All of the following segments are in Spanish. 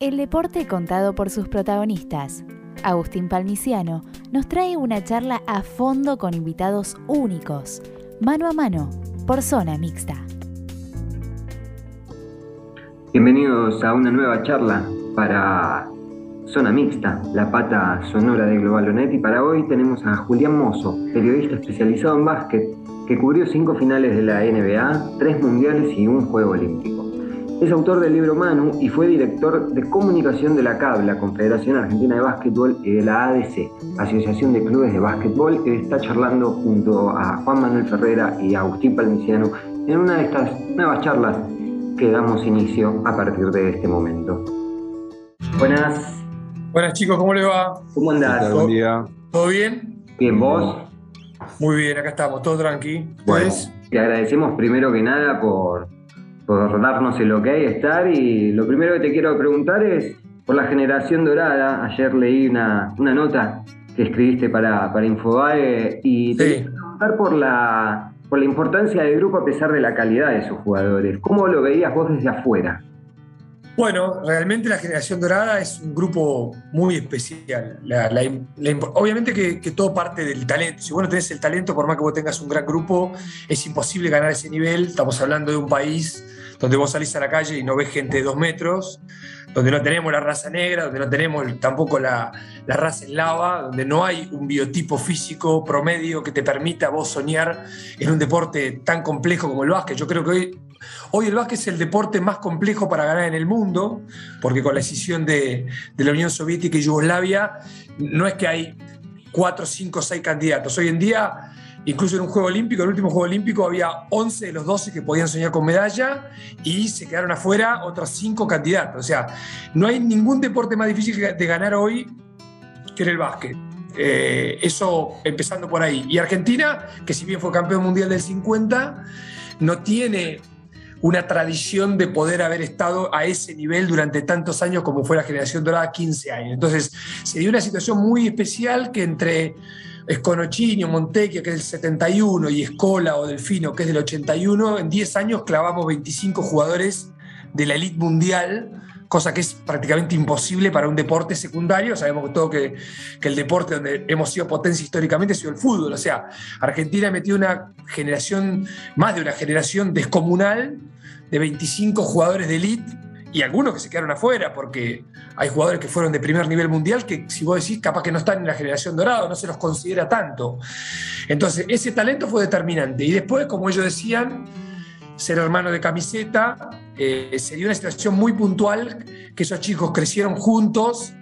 El deporte contado por sus protagonistas. Agustín Palmiciano nos trae una charla a fondo con invitados únicos, mano a mano, por zona mixta. Bienvenidos a una nueva charla para Zona Mixta, la pata sonora de Globalonet y para hoy tenemos a Julián Mozo, periodista especializado en básquet, que cubrió cinco finales de la NBA, tres mundiales y un juego olímpico. Es autor del libro Manu y fue director de comunicación de la CAB, la Confederación Argentina de Básquetbol, y de la ADC, Asociación de Clubes de Básquetbol, que está charlando junto a Juan Manuel Ferrera y a Agustín Palmiciano en una de estas nuevas charlas que damos inicio a partir de este momento. Buenas. Buenas chicos, ¿cómo le va? ¿Cómo andás? Buen día. ¿Todo bien? Bien, ¿vos? Muy bien, acá estamos, todo tranqui. Bueno, Pues, te agradecemos primero que nada por, por darnos el ok, estar. Y lo primero que te quiero preguntar es por la generación dorada. Ayer leí una, una nota que escribiste para, para Infobae y te Sí. quiero preguntar por la, por la importancia del grupo a pesar de la calidad de sus jugadores. ¿Cómo lo veías vos desde afuera? bueno, realmente la generación dorada es un grupo muy especial. La- la- la imp- obviamente que, que todo parte del talento. Si vos no tenés el talento, por más que vos tengas un gran grupo, es imposible ganar ese nivel. Estamos hablando de un país donde vos salís a la calle y no ves gente de dos metros, donde no tenemos la raza negra, donde no tenemos tampoco la, la raza eslava, donde no hay un biotipo físico promedio que te permita vos soñar en un deporte tan complejo como el básquet. Yo creo que hoy, hoy el básquet es el deporte más complejo para ganar en el mundo, porque con la decisión de, de la Unión Soviética y Yugoslavia, no es que hay cuatro, cinco, seis candidatos. Hoy en día, incluso en un Juego Olímpico, el último Juego Olímpico, había 11 de los 12 que podían soñar con medalla y se quedaron afuera otros cinco candidatos. O sea, no hay ningún deporte más difícil de ganar hoy que en el básquet. Eh, eso empezando por ahí. Y Argentina, que si bien fue campeón mundial del 50, no tiene una tradición de poder haber estado a ese nivel durante tantos años como fue la generación dorada, 15 años. Entonces, se dio una situación muy especial que entre Sconocchini, Montecchio, que es del 71, y Escola o Delfino, que es del 81, en 10 años clavamos 25 jugadores de la elite mundial, cosa que es prácticamente imposible para un deporte secundario. Sabemos todo que, que el deporte donde hemos sido potencia históricamente ha sido el fútbol. O sea, Argentina metió una generación, más de una generación descomunal de 25 jugadores de elite y algunos que se quedaron afuera, porque hay jugadores que fueron de primer nivel mundial que, si vos decís, capaz que no están en la generación dorada, no se los considera tanto. Entonces, ese talento fue determinante. Y después, como ellos decían, ser hermano de camiseta, eh, se una situación muy puntual, que esos chicos crecieron juntos,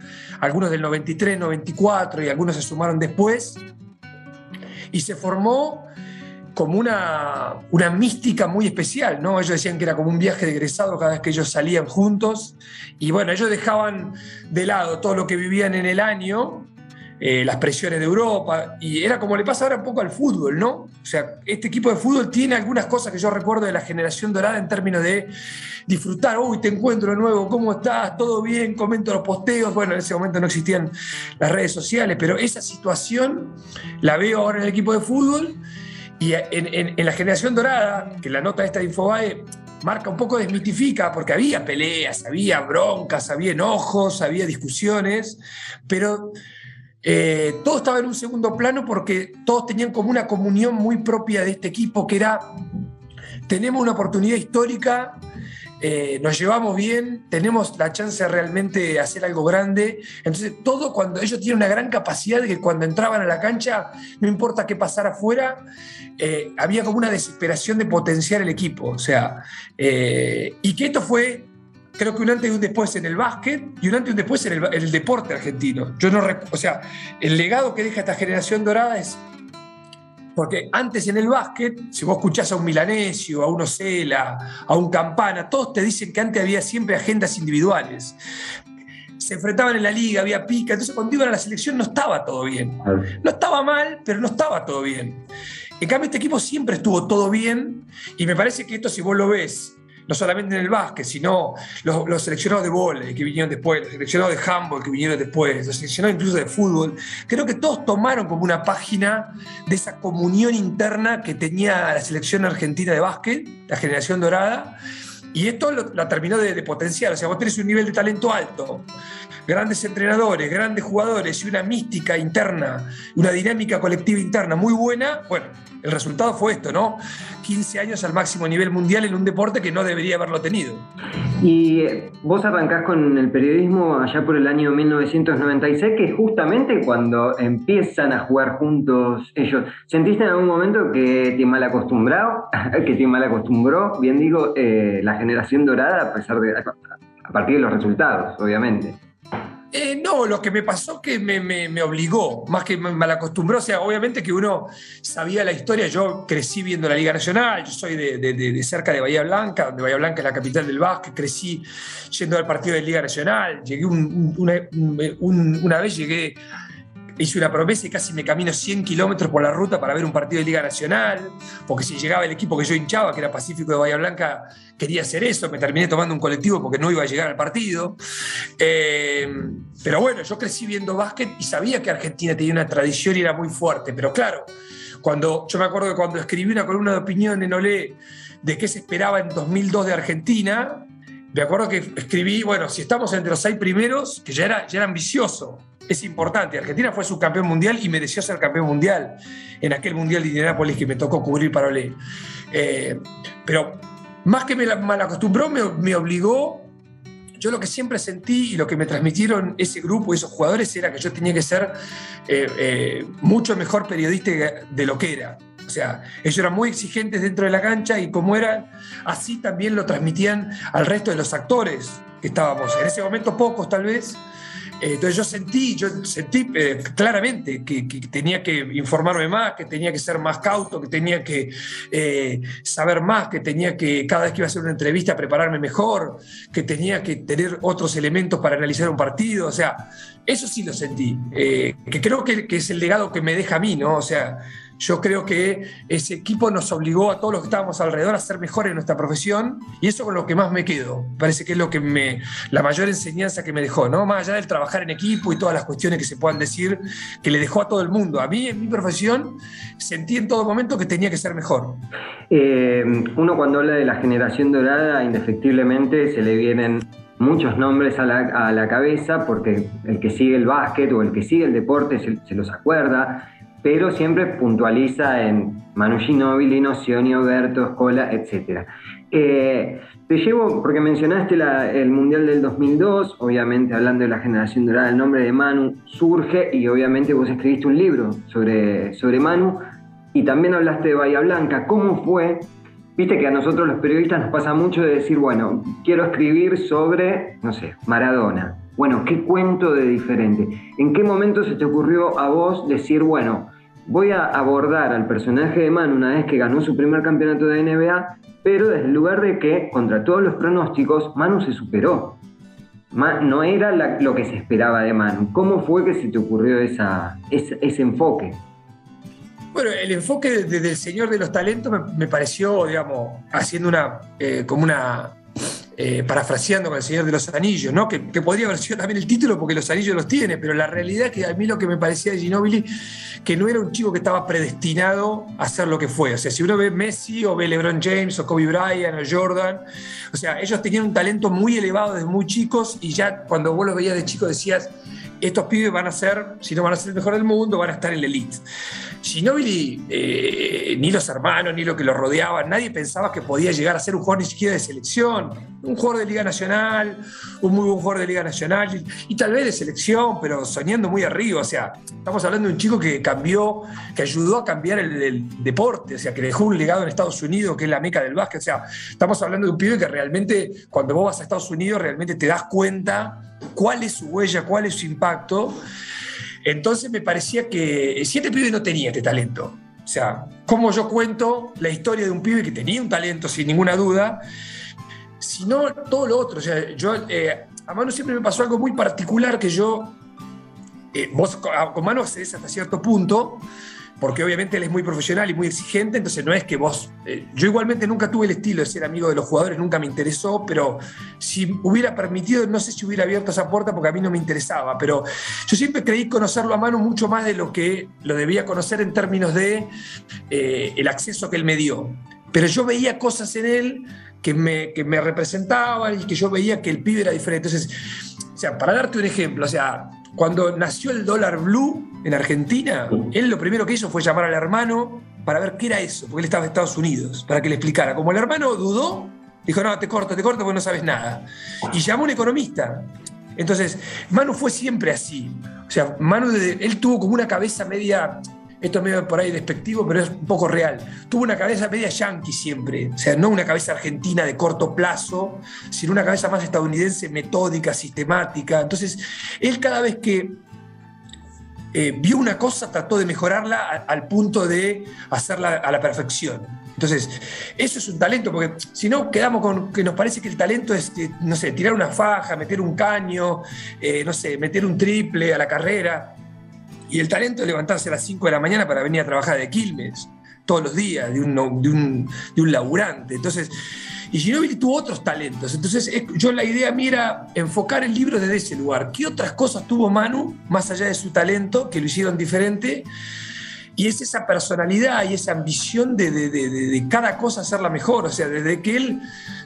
algunos del 93, 94 y algunos se sumaron después, y se formó como una, una mística muy especial, ¿no? Ellos decían que era como un viaje de egresado cada vez que ellos salían juntos, y bueno, ellos dejaban de lado todo lo que vivían en el año, eh, las presiones de Europa, y era como le pasa ahora un poco al fútbol, ¿no? O sea, este equipo de fútbol tiene algunas cosas que yo recuerdo de la generación dorada en términos de disfrutar, uy, te encuentro de nuevo, ¿cómo estás? ¿Todo bien? Comento los posteos, bueno, en ese momento no existían las redes sociales, pero esa situación la veo ahora en el equipo de fútbol y en, la generación dorada, que la nota esta de Infobae marca un poco, desmitifica, porque había peleas, había broncas, había enojos, había discusiones, pero eh, todo estaba en un segundo plano porque todos tenían como una comunión muy propia de este equipo, que era, tenemos una oportunidad histórica, eh, nos llevamos bien, tenemos la chance de realmente hacer algo grande. Entonces, todo cuando ellos tienen una gran capacidad de que cuando entraban a la cancha, no importa qué pasara afuera, eh, había como una desesperación de potenciar el equipo. O sea, eh, y que esto fue creo que un antes y un después en el básquet y un antes y un después en el, en el deporte argentino. Yo no, o sea, el legado que deja esta generación dorada es porque antes en el básquet, si vos escuchás a un Milanesio, a un Ocela, a un Campana, todos te dicen que antes había siempre agendas individuales. Se enfrentaban en la liga, había pica, entonces cuando iban a la selección no estaba todo bien. No estaba mal, pero no estaba todo bien. En cambio, este equipo siempre estuvo todo bien y me parece que esto, si vos lo ves, no solamente en el básquet, sino los, seleccionados de vóley que vinieron después, los seleccionados de handball que vinieron después, los seleccionados incluso de fútbol, creo que todos tomaron como una página de esa comunión interna que tenía la selección argentina de básquet, la generación dorada, Y esto la terminó de, de, potenciar. O sea, vos tenés un nivel de talento alto, grandes entrenadores, grandes jugadores y una mística interna, una dinámica colectiva interna muy buena. Bueno, el resultado fue esto, ¿no? 15 años al máximo nivel mundial en un deporte que no debería haberlo tenido. Y vos arrancás con el periodismo allá por el año 1996, que es justamente cuando empiezan a jugar juntos ellos. ¿Sentiste en algún momento que te mal acostumbrado, que te mal acostumbró, bien digo, eh, la generación dorada a pesar de a partir de los resultados, obviamente? Eh, no, lo que me pasó que me, me, obligó, más que me malacostumbró. O sea, obviamente que uno sabía la historia. Yo crecí viendo la Liga Nacional, yo soy de, cerca de Bahía Blanca, donde Bahía Blanca es la capital del básquet. Crecí yendo al partido de Liga Nacional. Llegué un, una, un, una vez, llegué hice una promesa y casi me camino 100 kilómetros por la ruta para ver un partido de Liga Nacional, porque si llegaba el equipo que yo hinchaba, que era Pacífico de Bahía Blanca, quería hacer eso, me terminé tomando un colectivo porque no iba a llegar al partido. Eh, pero bueno, yo crecí viendo básquet y sabía que Argentina tenía una tradición y era muy fuerte, pero claro, cuando, yo me acuerdo que cuando escribí una columna de opinión en Olé de qué se esperaba en 2002 de Argentina, me acuerdo que escribí, bueno, si estamos entre los seis primeros, que ya era, ya era ambicioso, es importante. Argentina fue subcampeón mundial y mereció ser campeón mundial en aquel mundial de Indianápolis que me tocó cubrir para Olé. Eh, pero más que me mal acostumbró, me, obligó. Yo lo que siempre sentí y lo que me transmitieron ese grupo y esos jugadores era que yo tenía que ser eh, eh, mucho mejor periodista de lo que era. O sea, ellos eran muy exigentes dentro de la cancha y como eran, así también lo transmitían al resto de los actores que estábamos. En ese momento pocos tal vez, entonces yo sentí, yo sentí eh, claramente que, que, tenía que informarme más, que tenía que ser más cauto, que tenía que eh, saber más, que tenía que cada vez que iba a hacer una entrevista prepararme mejor, que tenía que tener otros elementos para analizar un partido. O sea, eso sí lo sentí, que creo que, que es el legado que me deja a mí, ¿no? O sea, yo creo que ese equipo nos obligó a todos los que estábamos alrededor a ser mejores en nuestra profesión y eso con lo que más me quedo. Parece que es lo que me, la mayor enseñanza que me dejó, ¿no? Más allá del trabajar en equipo y todas las cuestiones que se puedan decir, que le dejó a todo el mundo. A mí, en mi profesión, sentí en todo momento que tenía que ser mejor. Eh, uno cuando habla de la generación dorada, indefectiblemente se le vienen muchos nombres a la, a la cabeza porque el que sigue el básquet o el que sigue el deporte se, se los acuerda pero siempre puntualiza en Manu Ginóbili, Nocioni, Oberto, Escola, etc. Eh, te llevo, porque mencionaste el Mundial del 2002, obviamente hablando de la generación dorada, el nombre de Manu surge y obviamente vos escribiste un libro sobre, sobre Manu y también hablaste de Bahía Blanca. ¿Cómo fue? Viste que a nosotros los periodistas nos pasa mucho de decir, bueno, quiero escribir sobre, no sé, Maradona. Bueno, ¿qué cuento de diferente? ¿En qué momento se te ocurrió a vos decir, bueno, voy a abordar al personaje de Manu una vez que ganó su primer campeonato de NBA, pero desde el lugar de que, contra todos los pronósticos, Manu se superó. No era lo que se esperaba de Manu. ¿Cómo fue que se te ocurrió ese, ese enfoque? Bueno, el enfoque del de, Señor de los Talentos me, me pareció, digamos, haciendo una, eh, como una eh, parafraseando con el Señor de los Anillos, ¿no? Que, podría haber sido también el título porque los anillos los tiene, pero la realidad es que a mí lo que me parecía de Ginobili, que no era un chico que estaba predestinado a ser lo que fue. O sea, si uno ve Messi o ve LeBron James o Kobe Bryant o Jordan, o sea, ellos tenían un talento muy elevado desde muy chicos y ya cuando vos los veías de chico decías, estos pibes van a ser, si no van a ser el mejor del mundo, van a estar en la elite. Ginobili, eh, ni los hermanos, ni lo que lo rodeaban, nadie pensaba que podía llegar a ser un jugador ni siquiera de selección, un jugador de Liga Nacional, un muy buen jugador de Liga Nacional, y, tal vez de selección, pero soñando muy arriba. O sea, estamos hablando de un chico que cambió, que ayudó a cambiar el, el deporte, o sea, que dejó un legado en Estados Unidos, que es la meca del básquet. O sea, estamos hablando de un pibe que realmente, cuando vos vas a Estados Unidos, realmente te das cuenta cuál es su huella, cuál es su impacto. Entonces me parecía que siete pibes no tenía este talento. O sea, como yo cuento la historia de un pibe que tenía un talento sin ninguna duda, sino todo lo otro. O sea, yo, eh, a Manu siempre me pasó algo muy particular que yo, eh, vos con Manu accedes hasta cierto punto, porque obviamente él es muy profesional y muy exigente, entonces no es que vos, eh, yo igualmente nunca tuve el estilo de ser amigo de los jugadores, nunca me interesó, pero si hubiera permitido, no sé si hubiera abierto esa puerta porque a mí no me interesaba, pero yo siempre creí conocerlo a mano mucho más de lo que lo debía conocer en términos de eh, el acceso que él me dio. Pero yo veía cosas en él que me, que me representaban y que yo veía que el pibe era diferente. Entonces, o sea, para darte un ejemplo, o sea, cuando nació el dólar blue en Argentina, él lo primero que hizo fue llamar al hermano para ver qué era eso, porque él estaba en Estados Unidos, para que le explicara. Como el hermano dudó, dijo, no, te corto, te corto porque no sabes nada. Y llamó a un economista. Entonces, Manu fue siempre así. O sea, Manu, él tuvo como una cabeza media, esto es medio por ahí despectivo, pero es un poco real. Tuvo una cabeza media yankee siempre. O sea, no una cabeza argentina de corto plazo, sino una cabeza más estadounidense, metódica, sistemática. Entonces, él cada vez que eh, vio una cosa, trató de mejorarla al punto de hacerla a la perfección. Entonces, eso es un talento, porque si no, quedamos con que nos parece que el talento es, eh, no sé, tirar una faja, meter un caño, eh, no sé, meter un triple a la carrera. Y el talento es levantarse a las 5 de la mañana para venir a trabajar de Quilmes todos los días, de un, de un, de un laburante. Entonces, y Ginóbili tuvo otros talentos. Entonces, yo la idea mía era enfocar el libro desde ese lugar. ¿Qué otras cosas tuvo Manu, más allá de su talento, que lo hicieron diferente? Y es esa personalidad y esa ambición de, de, de, cada cosa hacerla mejor. O sea, desde que él,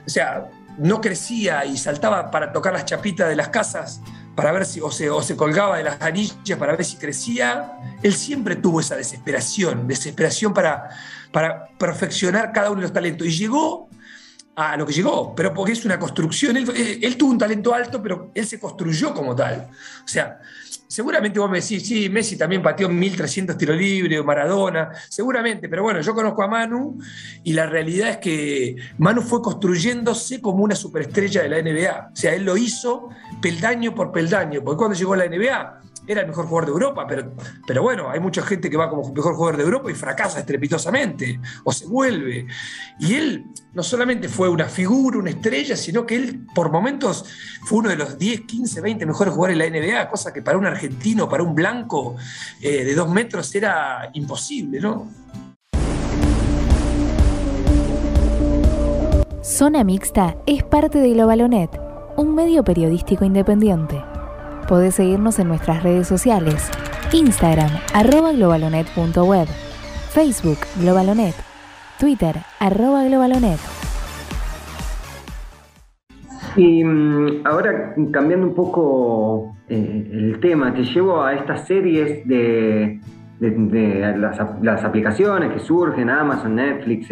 o sea, no crecía y saltaba para tocar las chapitas de las casas para ver si, o se, o se colgaba de las anillas para ver si crecía, él siempre tuvo esa desesperación, desesperación para, para perfeccionar cada uno de los talentos. Y llegó a lo que llegó, pero porque es una construcción. Él, tuvo un talento alto, pero él se construyó como tal. O sea, seguramente vos me decís, sí, Messi también pateó 1300 tiros libres, Maradona, seguramente, pero bueno, yo conozco a Manu y la realidad es que Manu fue construyéndose como una superestrella de la NBA. O sea, él lo hizo peldaño por peldaño, porque cuando llegó a la NBA era el mejor jugador de Europa, pero, pero bueno, hay mucha gente que va como mejor jugador de Europa y fracasa estrepitosamente, o se vuelve. Y él no solamente fue una figura, una estrella, sino que él por momentos fue uno de los 10, 15, 20 mejores jugadores de la NBA, cosa que para un argentino, para un blanco eh, de dos metros era imposible, ¿no? Zona Mixta es parte de Globalonet, un medio periodístico independiente. Podés seguirnos en nuestras redes sociales, Instagram, arroba globalonet.web, Facebook, Globalonet, Twitter, arroba globalonet. Y mm, ahora cambiando un poco eh, el tema, te llevo a estas series de, las, aplicaciones que surgen, Amazon, Netflix,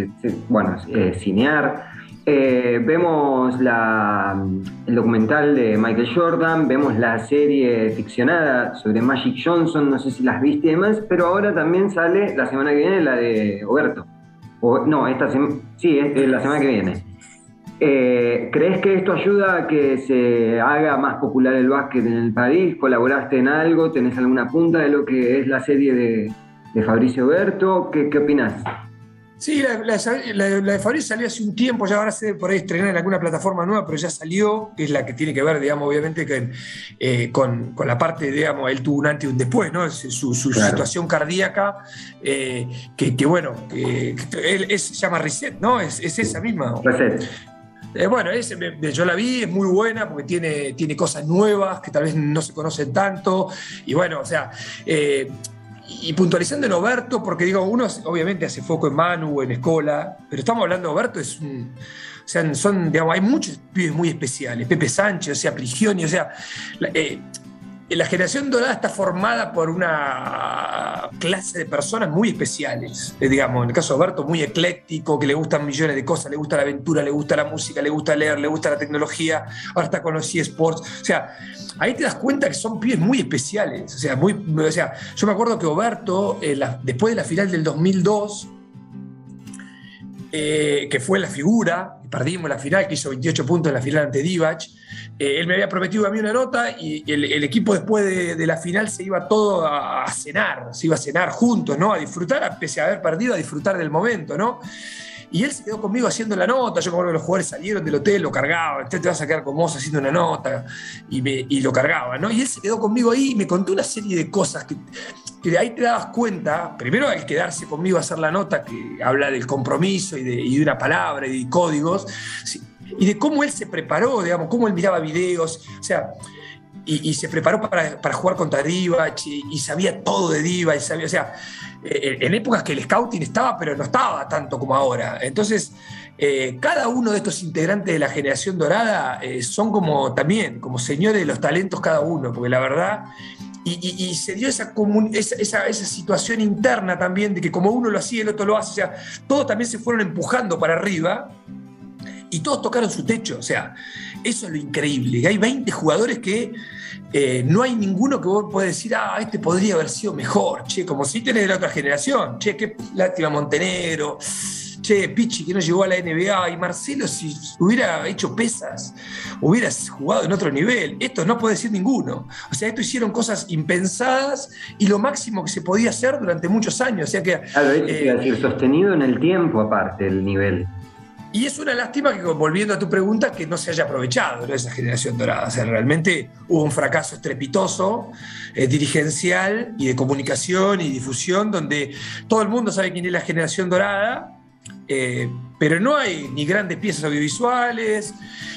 bueno, eh, Cinear. Eh, vemos el documental de Michael Jordan, vemos la serie ficcionada sobre Magic Johnson, no sé si las viste y demás, pero ahora también sale la semana que viene la de Oberto no, esta sí, es, la semana que viene. Eh, ¿Crees que esto ayuda a que se haga más popular el básquet en el país? ¿Colaboraste en algo? ¿Tenés alguna punta de lo que es la serie de, Fabricio Berto? ¿Qué, qué opinas? Sí, la, de Fabricio salió hace un tiempo, ya ahora se por ahí estrenar en alguna plataforma nueva, pero ya salió, que es la que tiene que ver, digamos, obviamente eh, con, con, la parte, digamos, él tuvo un antes y un después, ¿no? Su, situación cardíaca, eh, que, bueno, que, él se llama Reset, ¿no? Es, esa misma. Reset. Eh, bueno, yo la vi, es muy buena porque tiene, tiene cosas nuevas que tal vez no se conocen tanto. Y bueno, o sea, y puntualizando en Oberto, porque digo, uno obviamente hace foco en Manu, en Escola, pero estamos hablando de Oberto, es un, o sea, son, digamos, hay muchos pibes muy especiales, Pepe Sánchez, o sea, Prigioni, o sea, eh, la generación dorada está formada por una clase de personas muy especiales, eh, digamos, en el caso de Alberto, muy ecléctico, que le gustan millones de cosas, le gusta la aventura, le gusta la música, le gusta leer, le gusta la tecnología, ahora está con los eSports, o sea, ahí te das cuenta que son pibes muy especiales, o sea, muy, o sea yo me acuerdo que Oberto, eh, después de la final del 2002, eh, que fue la figura, perdimos la final, que hizo 28 puntos en la final ante Divac. Eh, él me había prometido a mí una nota y el, equipo después de, la final se iba todo a, cenar, se iba a cenar juntos, ¿no? A disfrutar, pese a haber perdido, a disfrutar del momento, ¿no? Y él se quedó conmigo haciendo la nota. Yo, como los jugadores salieron del hotel, lo cargaba. Usted te vas a quedar con vos haciendo una nota. Y, me, y lo cargaba, ¿no? Y él se quedó conmigo ahí y me contó una serie de cosas que que de ahí te dabas cuenta, primero al quedarse conmigo a hacer la nota que habla del compromiso y de, una palabra y de códigos, y de cómo él se preparó, digamos, cómo él miraba videos, o sea, y, se preparó para, jugar contra Divac y, sabía todo de Divac, y sabía, o sea, eh, en épocas que el scouting estaba, pero no estaba tanto como ahora. Entonces, eh, cada uno de estos integrantes de la generación dorada eh, son como también, como señores de los talentos cada uno, porque la verdad, y, se dio esa, esa, esa, situación interna también de que como uno lo hacía, el otro lo hace, o sea, todos también se fueron empujando para arriba y todos tocaron su techo, o sea, eso es lo increíble, hay 20 jugadores que eh, no hay ninguno que vos puedas decir, ah, este podría haber sido mejor, che, como si tenés de la otra generación, che, qué lástima Montenegro, che, Pichi que no llegó a la NBA, y Marcelo si hubiera hecho pesas, hubiera jugado en otro nivel, esto no puede decir ninguno, o sea, esto hicieron cosas impensadas y lo máximo que se podía hacer durante muchos años, o sea que... Claro, es eh, decir, sostenido en el tiempo aparte el nivel. Y es una lástima que, volviendo a tu pregunta, que no se haya aprovechado esa generación dorada. O sea, realmente hubo un fracaso estrepitoso, eh, dirigencial y de comunicación y difusión, donde todo el mundo sabe quién es la generación dorada, eh, pero no hay ni grandes piezas audiovisuales,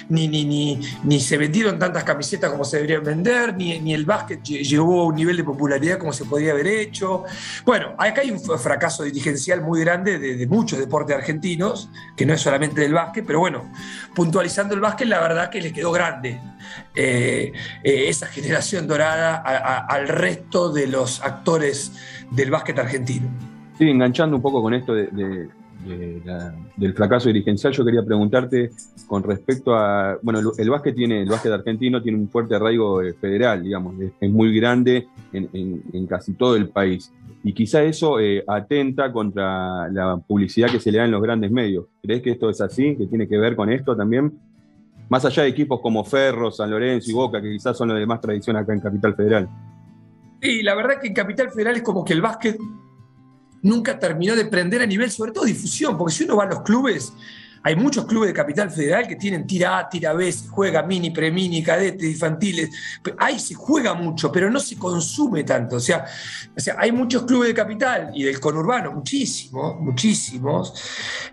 ni, ni, ni, ni, se vendieron tantas camisetas como se deberían vender, ni, ni el básquet llegó a un nivel de popularidad como se podría haber hecho. Bueno, acá hay un fracaso dirigencial muy grande de, muchos deportes argentinos, que no es solamente del básquet, pero bueno, puntualizando el básquet, la verdad que le quedó grande eh, eh, esa generación dorada al resto de los actores del básquet argentino. Sí, enganchando un poco con esto de del fracaso dirigencial, yo quería preguntarte con respecto a, bueno, el, básquet tiene, el básquet argentino tiene un fuerte arraigo eh, federal, digamos, es, muy grande en, casi todo el país. Y quizá eso eh, atenta contra la publicidad que se le da en los grandes medios. ¿Crees que esto es así? ¿Que tiene que ver con esto también? Más allá de equipos como Ferro, San Lorenzo y Boca, que quizás son los de más tradición acá en Capital Federal. Sí, la verdad que en Capital Federal es como que el básquet nunca terminó de prender a nivel, sobre todo difusión, porque si uno va a los clubes, hay muchos clubes de Capital Federal que tienen tira A, tira B, se juega mini, premini, cadetes, infantiles. Ahí se juega mucho, pero no se consume tanto. O sea, o sea hay muchos clubes de Capital y del conurbano, muchísimos, muchísimos.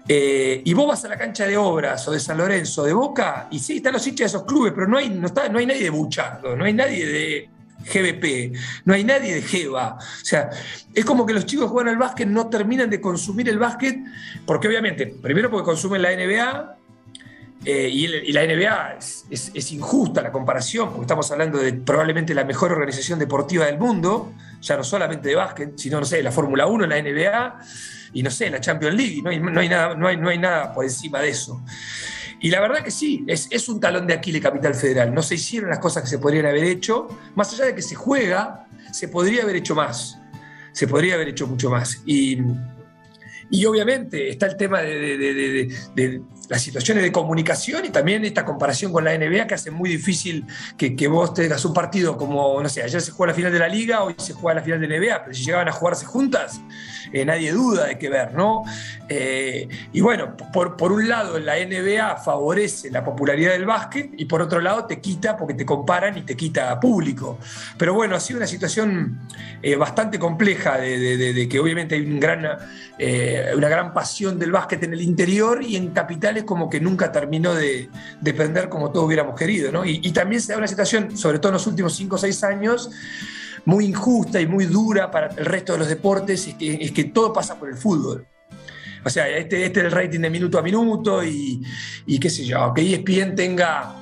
Eh, y vos vas a la cancha de Obras o de San Lorenzo, de Boca, y sí, están los hinchas de esos clubes, pero no hay, no está, no hay nadie de Buchardo, no hay nadie de GBP, no hay nadie de GEVA. O sea, es como que los chicos juegan al básquet, no terminan de consumir el básquet, porque obviamente, primero porque consumen la NBA, eh, y, la NBA es, injusta la comparación, porque estamos hablando de probablemente la mejor organización deportiva del mundo, ya no solamente de básquet, sino, no sé, la Fórmula 1, la NBA, y no sé, la Champions League, no hay, no hay, nada, no, hay, no hay nada por encima de eso. Y la verdad que sí, es, un talón de Aquiles Capital Federal. No se hicieron las cosas que se podrían haber hecho. Más allá de que se juega, se podría haber hecho más. Se podría haber hecho mucho más. Y, obviamente está el tema de, las situaciones de comunicación y también esta comparación con la NBA que hace muy difícil que, vos tengas un partido como, no sé, ayer se juega la final de la liga, hoy se juega la final de la NBA, pero si llegaban a jugarse juntas, eh, nadie duda de qué ver, ¿no? Eh, y bueno, por, por, un lado la NBA favorece la popularidad del básquet y por otro lado te quita porque te comparan y te quita público. Pero bueno, ha sido una situación eh, bastante compleja de, que obviamente hay un gran, una gran pasión del básquet en el interior y en capitales como que nunca terminó de, depender como todos hubiéramos querido, ¿no? Y, también se da una situación, sobre todo en los últimos 5 o 6 años, muy injusta y muy dura para el resto de los deportes es que, es que todo pasa por el fútbol. O sea, este, este es el rating de minuto a minuto y, y qué sé yo, que ESPN tenga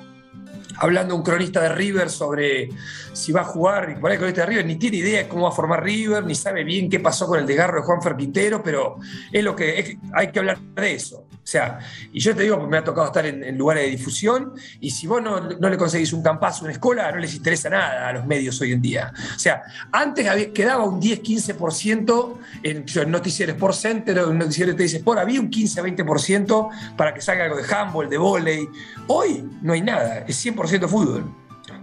hablando un cronista de River sobre si va a jugar, y por ahí el cronista de River ni tiene idea de cómo va a formar River, ni sabe bien qué pasó con el desgarro de Juan Ferquintero, pero es lo que hay que hablar de eso. O sea, y yo te digo, porque me ha tocado estar en, lugares de difusión, y si vos no, le conseguís un campazo, una escuela, no les interesa nada a los medios hoy en día. O sea, antes quedaba un 10-15% en, en Noticiero Sport Center en Noticiero te dice Sport, había un 15-20% para que salga algo de handball, de volei. Hoy no hay nada, es 100% fútbol.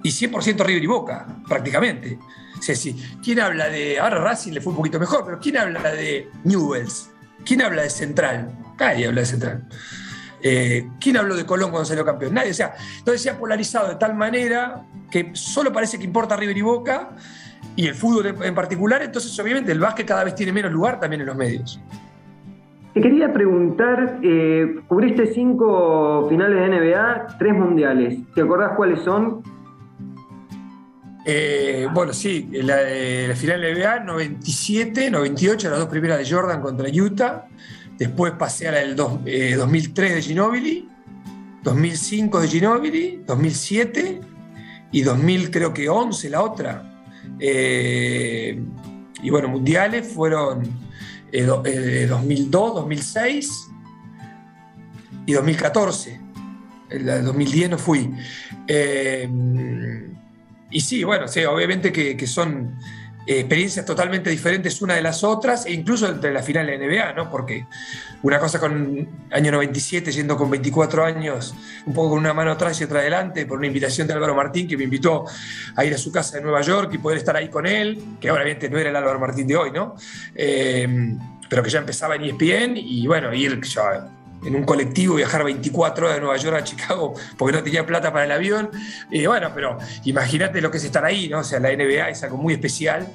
Y 100% River y Boca, prácticamente. O sea, si, ¿quién habla de. Ahora Racing le fue un poquito mejor, pero ¿quién habla de Newells? ¿Quién habla de Central? Nadie habla de Central. Eh, ¿Quién habló de Colón cuando salió campeón? Nadie. O sea, entonces se ha polarizado de tal manera que solo parece que importa River y Boca y el fútbol en particular. Entonces, obviamente, el básquet cada vez tiene menos lugar también en los medios. Te quería preguntar, eh, cubriste cinco finales de NBA, tres mundiales. ¿Te acordás cuáles son? Eh, bueno, sí, la, la, final de NBA, 97, 98, las dos primeras de Jordan contra Utah. Después pasé a la del 2003 de Ginobili, 2005 de Ginobili, 2007 y 2000 creo que 11 la otra. y bueno, mundiales fueron 2002, 2006 y 2014. El 2010 no fui. Eh, y sí, bueno, sí, obviamente que, son eh, experiencias totalmente diferentes una de las otras, e incluso entre la final de NBA, ¿no? Porque una cosa con año 97, yendo con 24 años, un poco con una mano atrás y otra adelante, por una invitación de Álvaro Martín, que me invitó a ir a su casa en Nueva York y poder estar ahí con él, que obviamente no era el Álvaro Martín de hoy, ¿no? Eh, pero que ya empezaba en ESPN y bueno, ir en un colectivo, viajar 24 horas de Nueva York a Chicago porque no tenía plata para el avión. Y bueno, pero imagínate lo que es estar ahí, ¿no? O sea, la NBA es algo muy especial.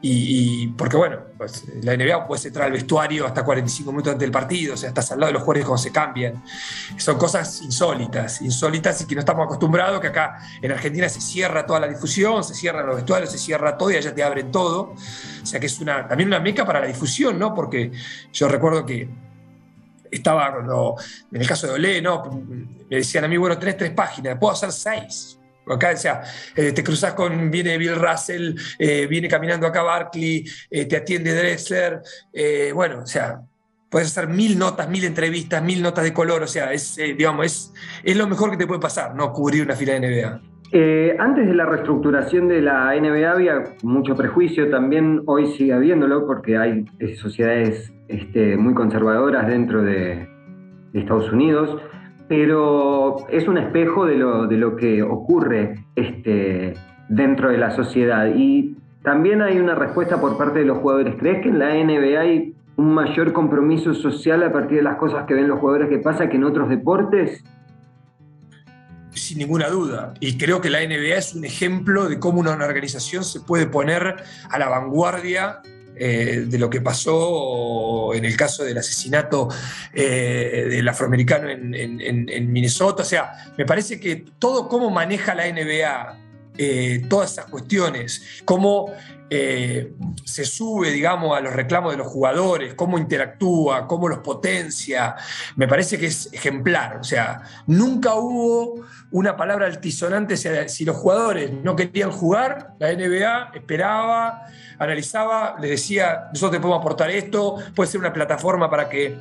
Y, porque bueno, pues la NBA puede entrar al vestuario hasta 45 minutos antes del partido, o sea, estás al lado de los jugadores cuando se cambian. Son cosas insólitas, insólitas y que no estamos acostumbrados, que acá en Argentina se cierra toda la difusión, se cierran los vestuarios, se cierra todo y allá te abren todo. O sea que es una, también una meca para la difusión, ¿no? Porque yo recuerdo que estaba en el caso de Olé, ¿no? Me decían a mí, bueno, tenés tres páginas, puedo hacer seis. Acá decía, eh, te cruzas con, viene Bill Russell, eh, viene caminando acá Barkley, eh, te atiende Dressler, bueno, o sea, puedes hacer mil notas, mil entrevistas, mil notas de color, o sea, es, digamos, es, es lo mejor que te puede pasar, ¿no? Cubrir una fila de NBA. Antes de la reestructuración de la NBA había mucho prejuicio, también hoy sigue habiéndolo porque hay sociedades este, muy conservadoras dentro de, Estados Unidos, pero es un espejo de lo, que ocurre este, dentro de la sociedad. Y también hay una respuesta por parte de los jugadores. ¿Crees que en la NBA hay un mayor compromiso social a partir de las cosas que ven los jugadores que pasa que en otros deportes? Sin ninguna duda. Y creo que la NBA es un ejemplo de cómo una organización se puede poner a la vanguardia eh, de lo que pasó en el caso del asesinato eh, del afroamericano en, Minnesota. O sea, me parece que todo cómo maneja la NBA, eh, todas esas cuestiones, cómo se sube, digamos, a los reclamos de los jugadores, cómo interactúa, cómo los potencia, me parece que es ejemplar. O sea, nunca hubo una palabra altisonante. Si los jugadores no querían jugar, la NBA esperaba analizaba, le decía, nosotros te podemos aportar esto, puede ser una plataforma para que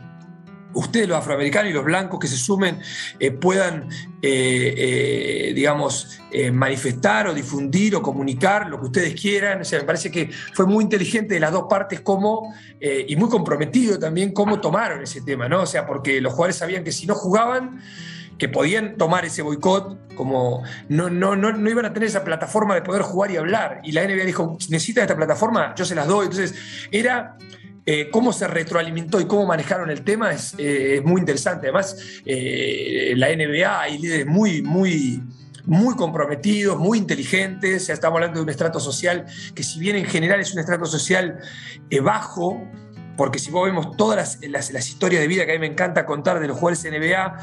ustedes los afroamericanos y los blancos que se sumen eh, puedan, eh, eh, digamos, manifestar o difundir o comunicar lo que ustedes quieran. O sea, me parece que fue muy inteligente de las dos partes cómo, y muy comprometido también cómo tomaron ese tema, ¿no? O sea, porque los jugadores sabían que si no jugaban, que podían tomar ese boicot, como no, no, no, no, iban a tener esa plataforma de poder jugar y hablar. Y la NBA dijo, si necesitan esta plataforma, yo se las doy. Entonces, era eh, cómo se retroalimentó y cómo manejaron el tema es, eh, muy interesante. Además, eh, la NBA hay líderes muy, muy, muy comprometidos, muy inteligentes. Estamos hablando de un estrato social que, si bien en general es un estrato social bajo, porque si vos vemos todas las, historias de vida que a mí me encanta contar de los jugadores NBA,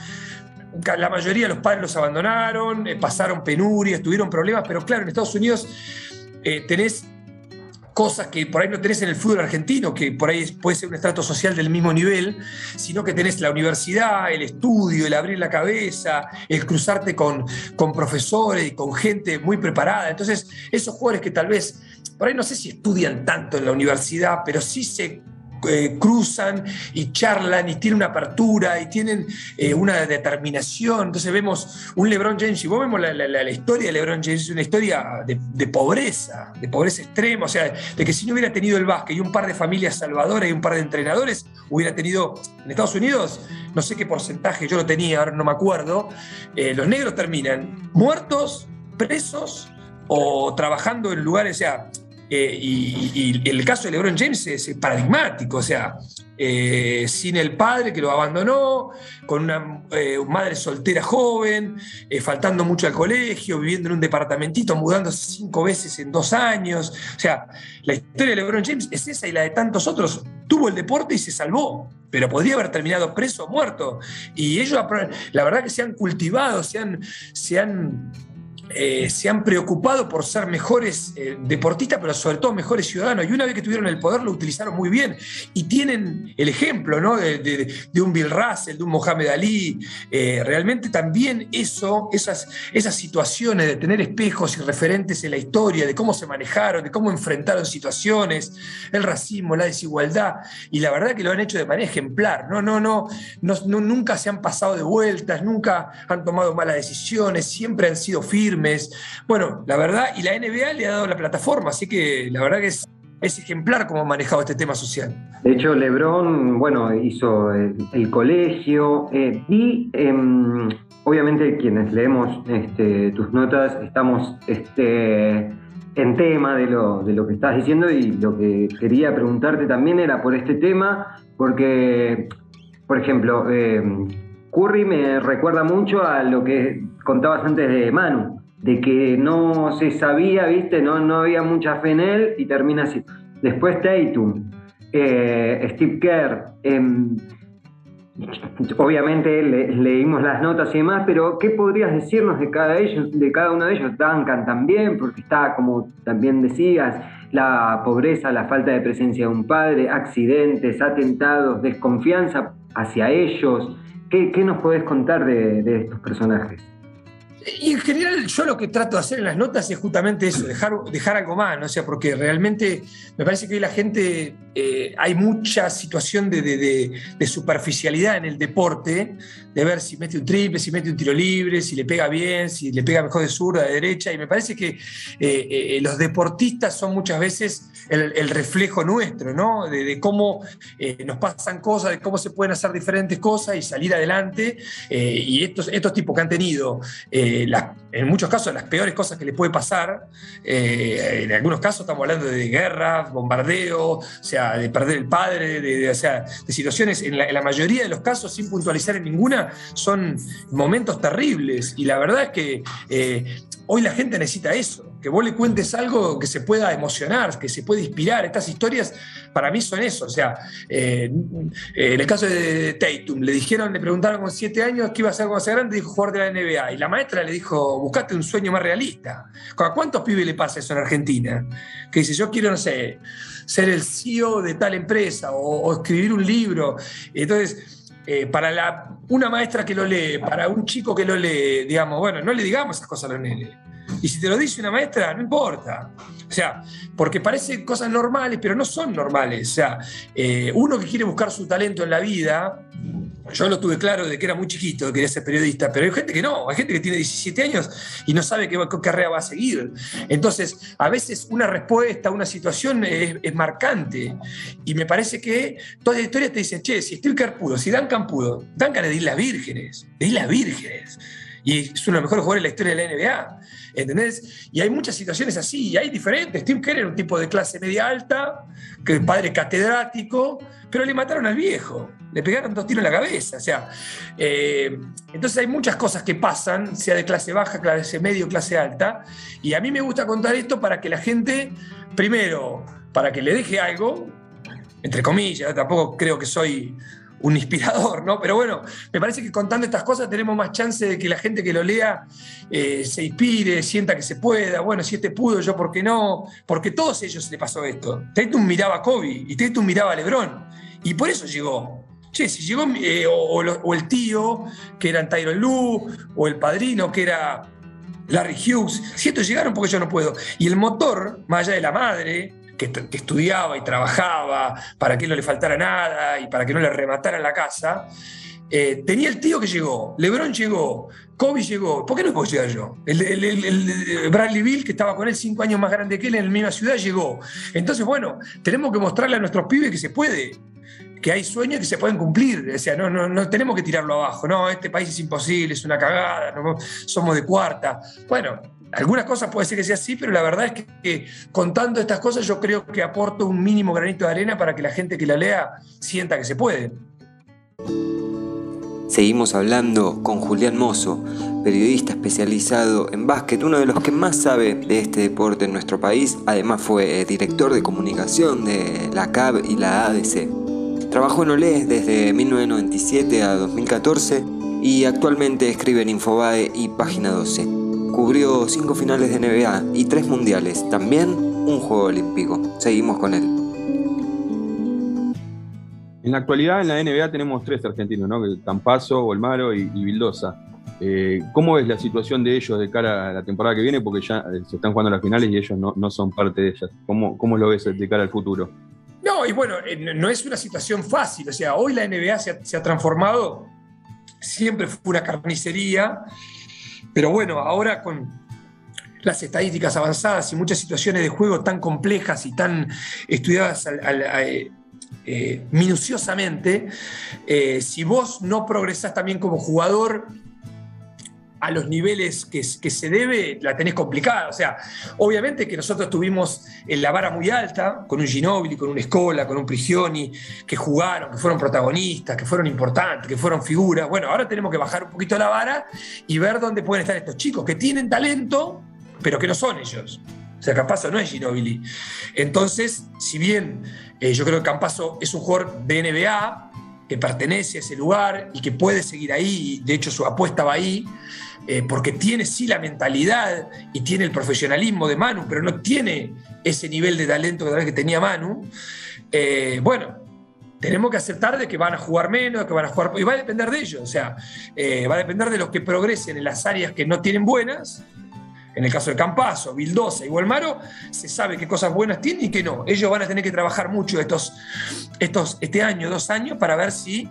la mayoría de los padres los abandonaron, eh, pasaron penurias, tuvieron problemas, pero claro, en Estados Unidos eh, tenés cosas que por ahí no tenés en el fútbol argentino, que por ahí puede ser un estrato social del mismo nivel, sino que tenés la universidad, el estudio, el abrir la cabeza, el cruzarte con, con profesores y con gente muy preparada. Entonces, esos jugadores que tal vez, por ahí no sé si estudian tanto en la universidad, pero sí se eh, cruzan y charlan y tienen una apertura y tienen eh, una determinación. Entonces vemos un LeBron James, y vos vemos la, historia de LeBron James, es una historia de, pobreza, de pobreza extrema, o sea, de que si no hubiera tenido el básquet y un par de familias salvadoras y un par de entrenadores, hubiera tenido en Estados Unidos, no sé qué porcentaje, yo lo tenía, ahora no me acuerdo, eh, los negros terminan muertos, presos o trabajando en lugares, o sea, eh, y, el caso de LeBron James es paradigmático, o sea, eh, sin el padre que lo abandonó, con una eh, madre soltera joven, faltando mucho al colegio, viviendo en un departamentito, mudándose cinco veces en dos años. O sea, la historia de LeBron James es esa y la de tantos otros. Tuvo el deporte y se salvó, pero podría haber terminado preso o muerto. Y ellos, la verdad que se han cultivado, se han, se han eh, se han preocupado por ser mejores eh, deportistas, pero sobre todo mejores ciudadanos. Y una vez que tuvieron el poder lo utilizaron muy bien. Y tienen el ejemplo ¿no? de, un Bill Russell, de un Mohamed Ali. Eh, realmente también eso, esas, esas situaciones de tener espejos y referentes en la historia, de cómo se manejaron, de cómo enfrentaron situaciones, el racismo, la desigualdad. Y la verdad que lo han hecho de manera ejemplar. No, no, no, no, nunca se han pasado de vueltas, nunca han tomado malas decisiones, siempre han sido firmes bueno, la verdad, y la NBA le ha dado la plataforma, así que la verdad que es, ejemplar cómo ha manejado este tema social. De hecho, Lebron, bueno, hizo el, colegio eh, y em, obviamente quienes leemos este, tus notas estamos este, en tema de lo, de lo que estás diciendo y lo que quería preguntarte también era por este tema, porque, por ejemplo, em, Curry me recuerda mucho a lo que contabas antes de Manu de que no se sabía, ¿viste? No, no había mucha fe en él y termina así. Después Tatum, eh, Steve Kerr, em, obviamente leímos las notas y demás, pero ¿qué podrías decirnos de cada, de cada uno de ellos? Duncan también, porque está, como también decías, la pobreza, la falta de presencia de un padre, accidentes, atentados, desconfianza hacia ellos. ¿Qué, nos podés contar de estos personajes? Y en general yo lo que trato de hacer en las notas es justamente eso, dejar, dejar algo más, ¿no? O sea, porque realmente me parece que hoy la gente, eh, hay mucha situación de, superficialidad en el deporte, de ver si mete un triple, si mete un tiro libre, si le pega bien, si le pega mejor de zurda, de derecha, y me parece que eh, eh, los deportistas son muchas veces el, reflejo nuestro, ¿no? De, cómo nos pasan cosas, de cómo se pueden hacer diferentes cosas y salir adelante, y estos, estos tipos que han tenido... en muchos casos las peores cosas que le puede pasar. Eh, en algunos casos estamos hablando de guerras, bombardeo, o sea, de perder el padre, de, o sea, de situaciones, en la, mayoría de los casos, sin puntualizar en ninguna, son momentos terribles. Y la verdad es que eh, hoy la gente necesita eso, que vos le cuentes algo que se pueda emocionar, que se pueda inspirar. Estas historias para mí son eso. O sea, eh, en el caso de Tatum, le dijeron, le preguntaron con siete años qué iba a hacer cuando sea grande, dijo jugar de la NBA. Y la maestra le dijo, buscate un sueño más realista. ¿A cuántos pibes le pasa eso en Argentina? Que dice, yo quiero, no sé, ser el CEO de tal empresa o, escribir un libro. Entonces, eh, para una maestra que lo lee, para un chico que lo lee, digamos, bueno, no le digamos esas cosas a los nenes. Y si te lo dice una maestra, no importa. O sea, porque parecen cosas normales, pero no son normales. O sea, eh, uno que quiere buscar su talento en la vida, yo lo tuve claro de que era muy chiquito, quería ser periodista, pero hay gente que no, hay gente que tiene 17 años y no sabe qué, carrera va a seguir. Entonces, a veces una respuesta, una situación es, marcante. Y me parece que toda la historia te dicen, che, si Steve pudo, si Duncan pudo, Duncan es de Islas Vírgenes, de Islas Vírgenes. Y es uno de los mejores jugadores de la historia de la NBA. ¿Entendés? Y hay muchas situaciones así, y hay diferentes. Steve Kerr era un tipo de clase media alta, que padre catedrático, pero le mataron al viejo, le pegaron dos tiros en la cabeza. O sea, eh, entonces hay muchas cosas que pasan, sea de clase baja, clase medio, clase alta, y a mí me gusta contar esto para que la gente, primero, para que le deje algo, entre comillas, tampoco creo que soy un inspirador, ¿no? Pero bueno, me parece que contando estas cosas tenemos más chance de que la gente que lo lea eh, se inspire, sienta que se pueda. Bueno, si este pudo, yo por qué no. Porque a todos ellos le pasó esto. Tatum miraba a Kobe y Tatum miraba a LeBron. Y por eso llegó. Che, si llegó, eh, o, el tío, que era Tyron Lue, o el padrino, que era Larry Hughes. Si estos llegaron, porque yo no puedo. Y el motor, más allá de la madre, que, estudiaba y trabajaba para que no le faltara nada y para que no le rematara la casa, eh, tenía el tío que llegó, Lebron llegó, Kobe llegó, ¿por qué no puedo llegar yo? El, Bradley Bill, que estaba con él cinco años más grande que él en la misma ciudad, llegó. Entonces, bueno, tenemos que mostrarle a nuestros pibes que se puede, que hay sueños que se pueden cumplir. O sea, no, no, no tenemos que tirarlo abajo, no, este país es imposible, es una cagada, somos de cuarta. Bueno, algunas cosas puede ser que sea así, pero la verdad es que, contando estas cosas yo creo que aporto un mínimo granito de arena para que la gente que la lea sienta que se puede. Seguimos hablando con Julián Mozo, periodista especializado en básquet, uno de los que más sabe de este deporte en nuestro país. Además fue eh, director de comunicación de la CAB y la ADC. Trabajó en Olé desde 1997 a 2014 y actualmente escribe en Infobae y Página 12. Cubrió cinco finales de NBA y tres mundiales, también un juego olímpico. Seguimos con él. En la actualidad en la NBA tenemos tres argentinos, ¿no? Campazo, Olmaro y, y Vildosa. Eh, ¿Cómo es la situación de ellos de cara a la temporada que viene? Porque ya eh, se están jugando las finales y ellos no, son parte de ellas. ¿Cómo, ¿Cómo, lo ves de cara al futuro? No, y bueno, eh, no es una situación fácil. O sea, hoy la NBA se ha, transformado, siempre fue una carnicería, pero bueno, ahora con las estadísticas avanzadas y muchas situaciones de juego tan complejas y tan estudiadas al, eh, minuciosamente, eh, si vos no progresás también como jugador a los niveles que, se debe, la tenés complicada. O sea, obviamente que nosotros tuvimos en la vara muy alta, con un Ginobili, con un Escola, con un Prigioni, que jugaron, que fueron protagonistas, que fueron importantes, que fueron figuras. Bueno, ahora tenemos que bajar un poquito la vara y ver dónde pueden estar estos chicos que tienen talento, pero que no son ellos. O sea, Campazo no es Ginobili. Entonces, si bien eh, yo creo que Campazo es un jugador de NBA, que pertenece a ese lugar y que puede seguir ahí, de hecho su apuesta va ahí, eh, porque tiene sí la mentalidad y tiene el profesionalismo de Manu, pero no tiene ese nivel de talento que tenía Manu. Eh, bueno, tenemos que aceptar de que van a jugar menos, que van a jugar. Y va a depender de ellos, o sea, va a depender de los que progresen en las áreas que no tienen buenas en el caso de Campazo, Vildosa y Gualmaro, se sabe qué cosas buenas tienen y qué no. Ellos van a tener que trabajar mucho estos, estos, este año, dos años, para ver si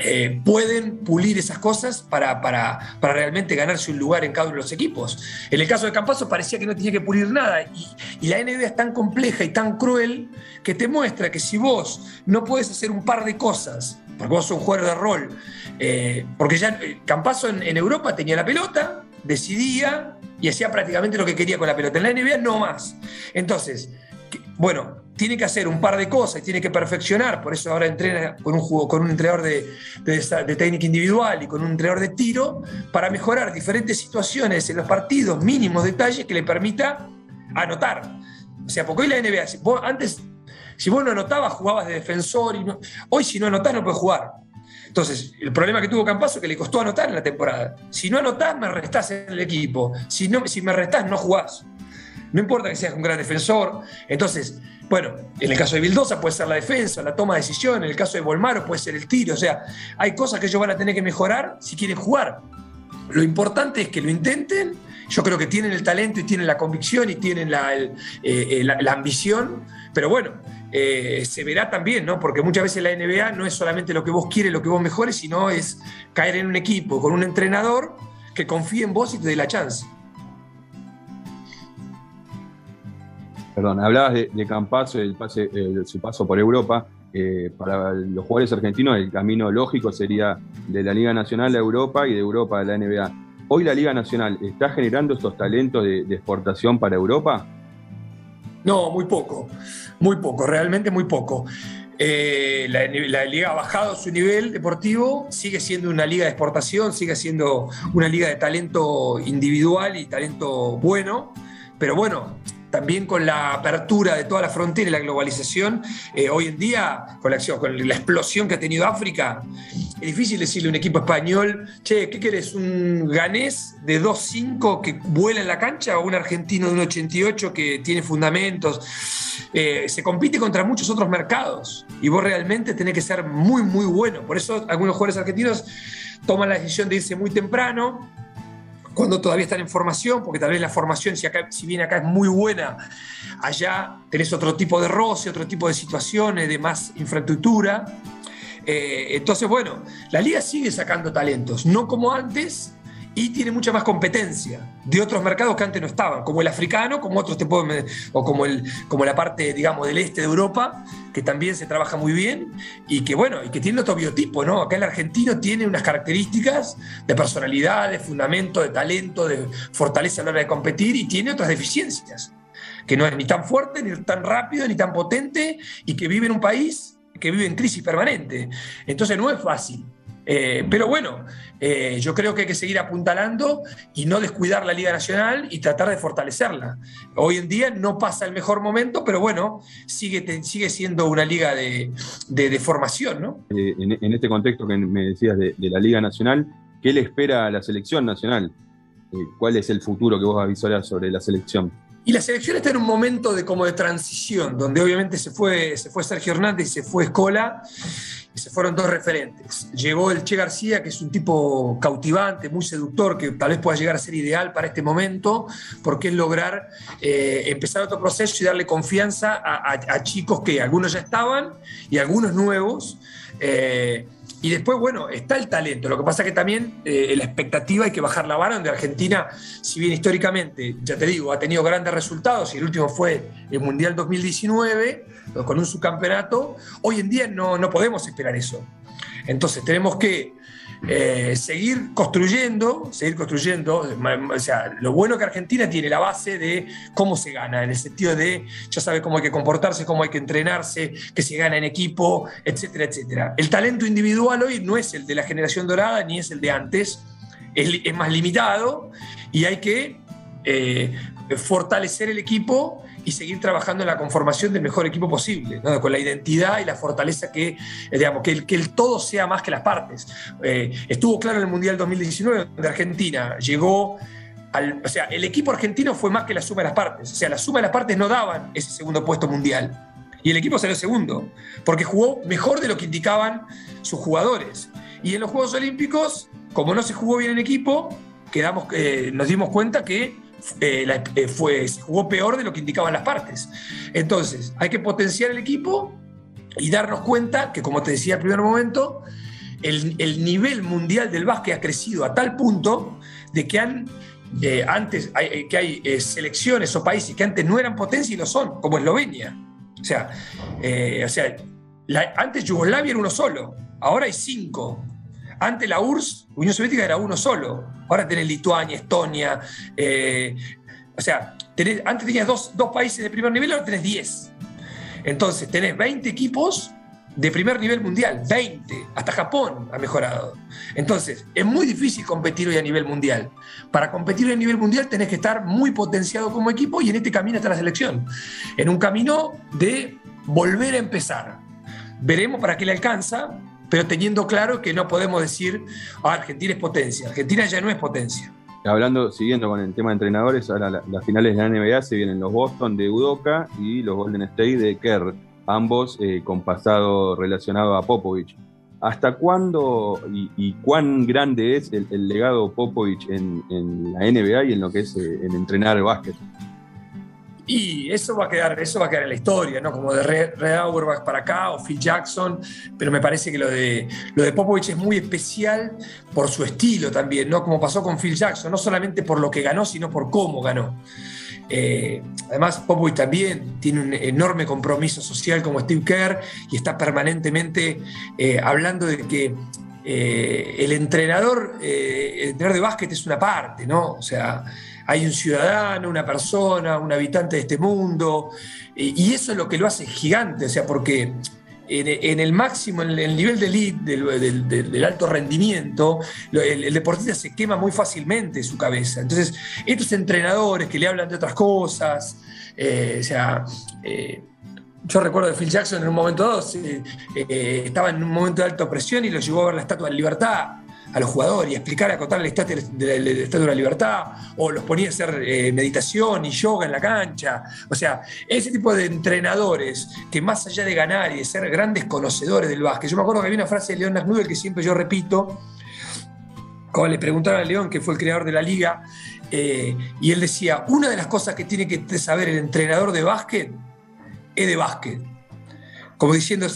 eh, pueden pulir esas cosas para, para, realmente ganarse un lugar en cada uno de los equipos. En el caso de Campazo parecía que no tenía que pulir nada y, la NBA es tan compleja y tan cruel que te muestra que si vos no puedes hacer un par de cosas, porque vos sos un jugador de rol, eh, porque ya eh, Campazo en Europa tenía la pelota, decidía y hacía prácticamente lo que quería con la pelota. En la NBA no más. Entonces, bueno, tiene que hacer un par de cosas tiene que perfeccionar, por eso ahora entrena con un, juego, con un entrenador de, de, técnica individual y con un entrenador de tiro, para mejorar diferentes situaciones en los partidos, mínimos detalles que le permita anotar. O sea, porque hoy la NBA, vos, antes, si vos no anotabas, jugabas de defensor, y hoy si no anotás no puedes jugar. Entonces, el problema que tuvo Campazo es que le costó anotar en la temporada. Si no anotás, me restás en el equipo. Si, no, si me restás, no jugás. No importa que seas un gran defensor. Entonces, bueno, en el caso de Vildosa puede ser la defensa, la toma de decisión. En el caso de Volmaro puede ser el tiro. O sea, hay cosas que ellos van a tener que mejorar si quieren jugar. Lo importante es que lo intenten. Yo creo que tienen el talento y tienen la convicción y tienen la, eh, la ambición. Pero bueno, eh, se verá también, ¿no? Porque muchas veces la NBA no es solamente lo que vos quieres, lo que vos mejores, sino es caer en un equipo con un entrenador que confíe en vos y te dé la chance. Perdón, hablabas de, de pase, su paso por Europa. Eh, para los jugadores argentinos el camino lógico sería de la Liga Nacional a Europa y de Europa a la NBA. ¿Hoy la Liga Nacional está generando estos talentos de exportación para Europa? No, muy poco, muy poco, realmente muy poco. Eh, la, liga ha bajado su nivel deportivo, sigue siendo una liga de exportación, sigue siendo una liga de talento individual y talento bueno, pero bueno, también con la apertura de toda la frontera y la globalización, eh, hoy en día, con la, con la explosión que ha tenido África, es difícil decirle a un equipo español, che, ¿qué querés? ¿Un ganés de 2-5 que vuela en la cancha o un argentino de un 88 que tiene fundamentos? Eh, se compite contra muchos otros mercados y vos realmente tenés que ser muy, muy bueno. Por eso algunos jugadores argentinos toman la decisión de irse muy temprano cuando todavía están en formación, porque tal vez la formación, si, acá, si bien acá es muy buena, allá tenés otro tipo de roce, otro tipo de situaciones, de más infraestructura. Eh, entonces, bueno, la liga sigue sacando talentos, no como antes, y tiene mucha más competencia de otros mercados que antes no estaban, como el africano, como otros te o como, el, como la parte, digamos, del este de Europa, que también se trabaja muy bien y que, bueno, y que tiene otro biotipo, ¿no? Acá el argentino tiene unas características de personalidad, de fundamento, de talento, de fortaleza a la hora de competir y tiene otras deficiencias, que no es ni tan fuerte, ni tan rápido, ni tan potente y que vive en un país que vive en crisis permanente. Entonces no es fácil. Eh, pero bueno, eh, yo creo que hay que seguir apuntalando y no descuidar la Liga Nacional y tratar de fortalecerla. Hoy en día no pasa el mejor momento, pero bueno, sigue, sigue siendo una liga de, formación. ¿no? Eh, en, este contexto que me decías de, la Liga Nacional, ¿qué le espera a la selección nacional? ¿cuál es el futuro que vos avisorás sobre la selección? Y la selección está en un momento de como de transición, donde obviamente se fue, se fue Sergio Hernández y se fue Escola, y se fueron dos referentes. Llegó el Che García, que es un tipo cautivante, muy seductor, que tal vez pueda llegar a ser ideal para este momento, porque es lograr eh, empezar otro proceso y darle confianza a, chicos que algunos ya estaban y algunos nuevos. Eh, y después, bueno, está el talento. Lo que pasa es que también eh, la expectativa hay que bajar la vara, donde Argentina, si bien históricamente, ya te digo, ha tenido grandes resultados, y el último fue el Mundial 2019, con un subcampeonato, hoy en día no, no podemos esperar eso. Entonces tenemos que eh, seguir construyendo, seguir construyendo. O sea, lo bueno que Argentina tiene la base de cómo se gana, en el sentido de ya sabe cómo hay que comportarse, cómo hay que entrenarse, que se gana en equipo, etcétera, etcétera. El talento individual hoy no es el de la generación dorada ni es el de antes, es, más limitado y hay que eh, fortalecer el equipo y seguir trabajando en la conformación del mejor equipo posible, con la identidad y la fortaleza que, digamos, que el, que el todo sea más que las partes. Eh, estuvo claro en el Mundial 2019, donde Argentina llegó al, o sea, el equipo argentino fue más que la suma de las partes. O sea, la suma de las partes no daban ese segundo puesto mundial. Y el equipo salió segundo, porque jugó mejor de lo que indicaban sus jugadores. Y en los Juegos Olímpicos, como no se jugó bien en equipo, quedamos, eh, nos dimos cuenta que eh, eh, fue, jugó peor de lo que indicaban las partes. Entonces, hay que potenciar el equipo y darnos cuenta que, como te decía al primer momento, el, nivel mundial del básquet ha crecido a tal punto de que han eh, antes hay, que hay selecciones o países que antes no eran potencia y lo son, como Eslovenia. O sea, o sea antes Yugoslavia era uno solo, ahora hay cinco. Antes la URSS, Unión Soviética, era uno solo. Ahora tenés Lituania, Estonia. Eh, o sea, antes tenías dos, países de primer nivel, ahora tenés 10. Entonces, tenés 20 equipos de primer nivel mundial, 20, hasta Japón ha mejorado. Entonces, es muy difícil competir hoy a nivel mundial. Para competir a nivel mundial tenés que estar muy potenciado como equipo y en este camino está la selección. En un camino de volver a empezar. Veremos para qué le alcanza, pero teniendo claro que no podemos decir, ah, Argentina es potencia. Argentina ya no es potencia. Hablando, siguiendo con el tema de entrenadores, ahora las finales de la NBA se vienen los Boston de Udoka y los Golden State de Kerr, ambos eh, con pasado relacionado a Popovich. ¿Hasta cuándo y, cuán grande es el, legado Popovich en, la NBA y en lo que es eh, en entrenar el básquet? Y eso va a quedar, eso va a quedar en la historia, ¿no? Como de Red, Auerbach para acá o Phil Jackson, pero me parece que lo de, lo de Popovich es muy especial por su estilo también, ¿no? Como pasó con Phil Jackson, no solamente por lo que ganó, sino por cómo ganó. Eh, además, Popovich también tiene un enorme compromiso social como Steve Kerr y está permanentemente eh, hablando de que eh, el entrenador, el entrenador de básquet es una parte, ¿no? O sea, hay un ciudadano, una persona, un habitante de este mundo, y eso es lo que lo hace gigante, o sea, porque en, el máximo, en el nivel del, del, alto rendimiento, el, deportista se quema muy fácilmente su cabeza. Entonces, estos entrenadores que le hablan de otras cosas, eh, o sea, eh, yo recuerdo de Phil Jackson en un momento dado, eh, estaba en un momento de alta presión y lo llevó a ver la Estatua de Libertad a los jugadores y explicar, acotar la estatua de, de, la libertad, o los ponía a hacer eh, meditación y yoga en la cancha. O sea, ese tipo de entrenadores que más allá de ganar y de ser grandes conocedores del básquet, yo me acuerdo que había una frase de León Nasnudel que siempre yo repito, cuando le preguntaron a León, que fue el creador de la liga, eh, y él decía, una de las cosas que tiene que saber el entrenador de básquet es de básquet. Como diciendo,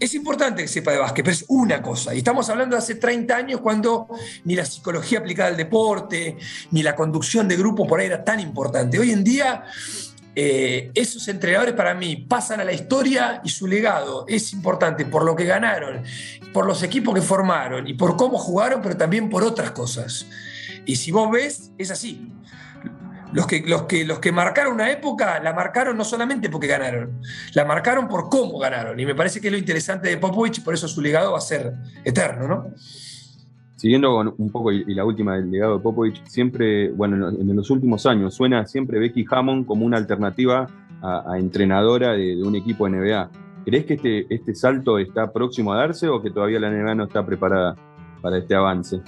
es importante que sepa de básquet, pero es una cosa. Y estamos hablando de hace 30 años cuando ni la psicología aplicada al deporte, ni la conducción de grupo por ahí era tan importante. Hoy en día, eh, esos entrenadores para mí pasan a la historia y su legado es importante por lo que ganaron, por los equipos que formaron y por cómo jugaron, pero también por otras cosas. Y si vos ves, es así los que, los, que, los que marcaron una época, la marcaron no solamente porque ganaron, la marcaron por cómo ganaron. Y me parece que es lo interesante de Popovich por eso su legado va a ser eterno, ¿no? Siguiendo un poco y, la última del legado de Popovich, siempre, bueno, en, los últimos años suena siempre Becky Hammond como una alternativa a, entrenadora de, un equipo NBA. ¿Crees que este, este salto está próximo a darse o que todavía la NBA no está preparada para este avance?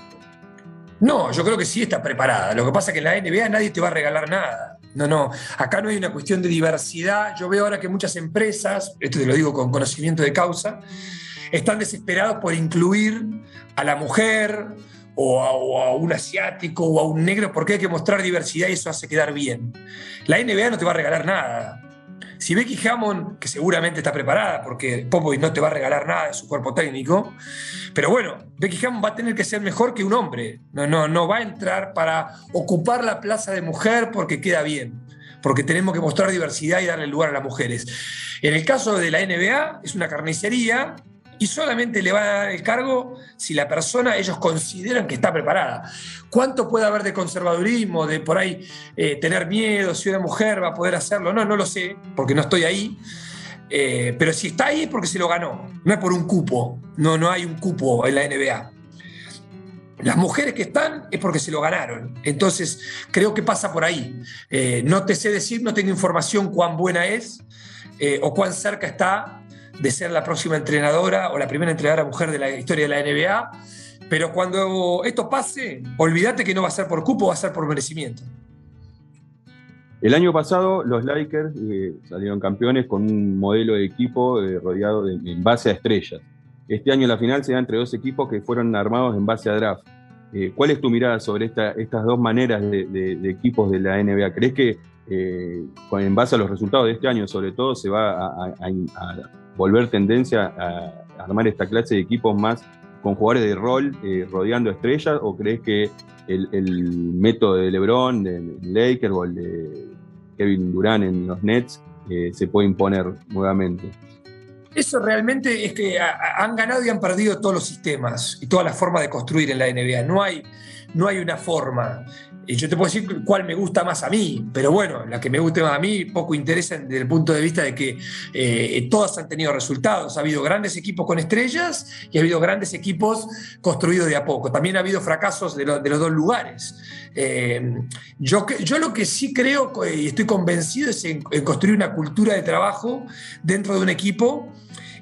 No, yo creo que sí está preparada. Lo que pasa es que en la NBA nadie te va a regalar nada. No, no. Acá no hay una cuestión de diversidad. Yo veo ahora que muchas empresas, esto te lo digo con conocimiento de causa, están desesperados por incluir a la mujer o a, un asiático o a un negro porque hay que mostrar diversidad y eso hace quedar bien. La NBA no te va a regalar nada. Si Becky Hammond, que seguramente está preparada, porque Popovic no te va a regalar nada de su cuerpo técnico, pero bueno, Becky Hammond va a tener que ser mejor que un hombre. No, no, no va a entrar para ocupar la plaza de mujer porque queda bien, porque tenemos que mostrar diversidad y darle lugar a las mujeres. En el caso de la NBA, es una carnicería y solamente le va a dar el cargo si la persona, ellos consideran que está preparada. ¿Cuánto puede haber de conservadurismo, de por ahí eh, tener miedo, si una mujer va a poder hacerlo? No, no lo sé, porque no estoy ahí. Eh, pero si está ahí es porque se lo ganó, no es por un cupo, no, no hay un cupo en la NBA. Las mujeres que están es porque se lo ganaron. Entonces, creo que pasa por ahí. Eh, no te sé decir, no tengo información cuán buena es o cuán cerca está de ser la próxima entrenadora o la primera entrenadora mujer de la historia de la NBA. Pero cuando esto pase, olvídate que no va a ser por cupo, va a ser por merecimiento. El año pasado los Lakers eh, salieron campeones con un modelo de equipo eh, rodeado en base a estrellas. Este año la final se da entre dos equipos que fueron armados en base a draft. Eh, ¿Cuál es tu mirada sobre estas dos maneras de, equipos de la NBA? ¿Crees que en base a los resultados de este año, sobre todo, se va a volver tendencia a armar esta clase de equipos más con jugadores de rol eh, rodeando estrellas o crees que el, método de LeBron, de Lakers o el de Kevin Durant en los Nets eh, se puede imponer nuevamente? Eso realmente es que han ganado y han perdido todos los sistemas y todas las formas de construir en la NBA. No hay, no hay una forma. Y yo te puedo decir cuál me gusta más a mí, pero bueno, la que me guste más a mí poco interesa desde el punto de vista de que eh, todas han tenido resultados. Ha habido grandes equipos con estrellas y ha habido grandes equipos construidos de a poco. También ha habido fracasos de, los dos lugares. Eh, yo, yo lo que sí creo y estoy convencido es en construir una cultura de trabajo dentro de un equipo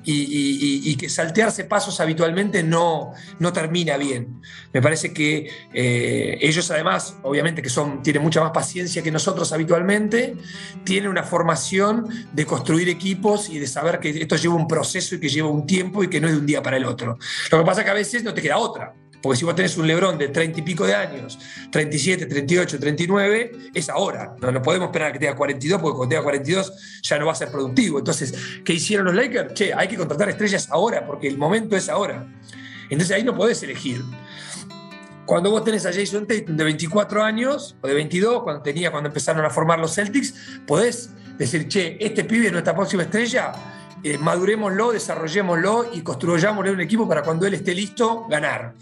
y, que saltearse pasos habitualmente no, no termina bien. Me parece que eh, ellos además, obviamente que son, tienen mucha más paciencia que nosotros habitualmente, tienen una formación de construir equipos y de saber que esto lleva un proceso y que lleva un tiempo y que no es de un día para el otro. Lo que pasa es que a veces no te queda otra. Porque si vos tenés un Lebrón de 30 y pico de años, 37, 38, 39, es ahora. No, no podemos esperar a que tenga 42, porque cuando tenga 42 ya no va a ser productivo. Entonces, ¿qué hicieron los Lakers? Che, hay que contratar estrellas ahora, porque el momento es ahora. Entonces ahí no podés elegir. Cuando vos tenés a Jason Tatum de 24 años, o de 22, cuando tenía, cuando empezaron a formar los Celtics, podés decir, che, este pibe es nuestra próxima estrella, eh, madurémoslo, desarrollémoslo y construyámosle un equipo para cuando él esté listo, ganar.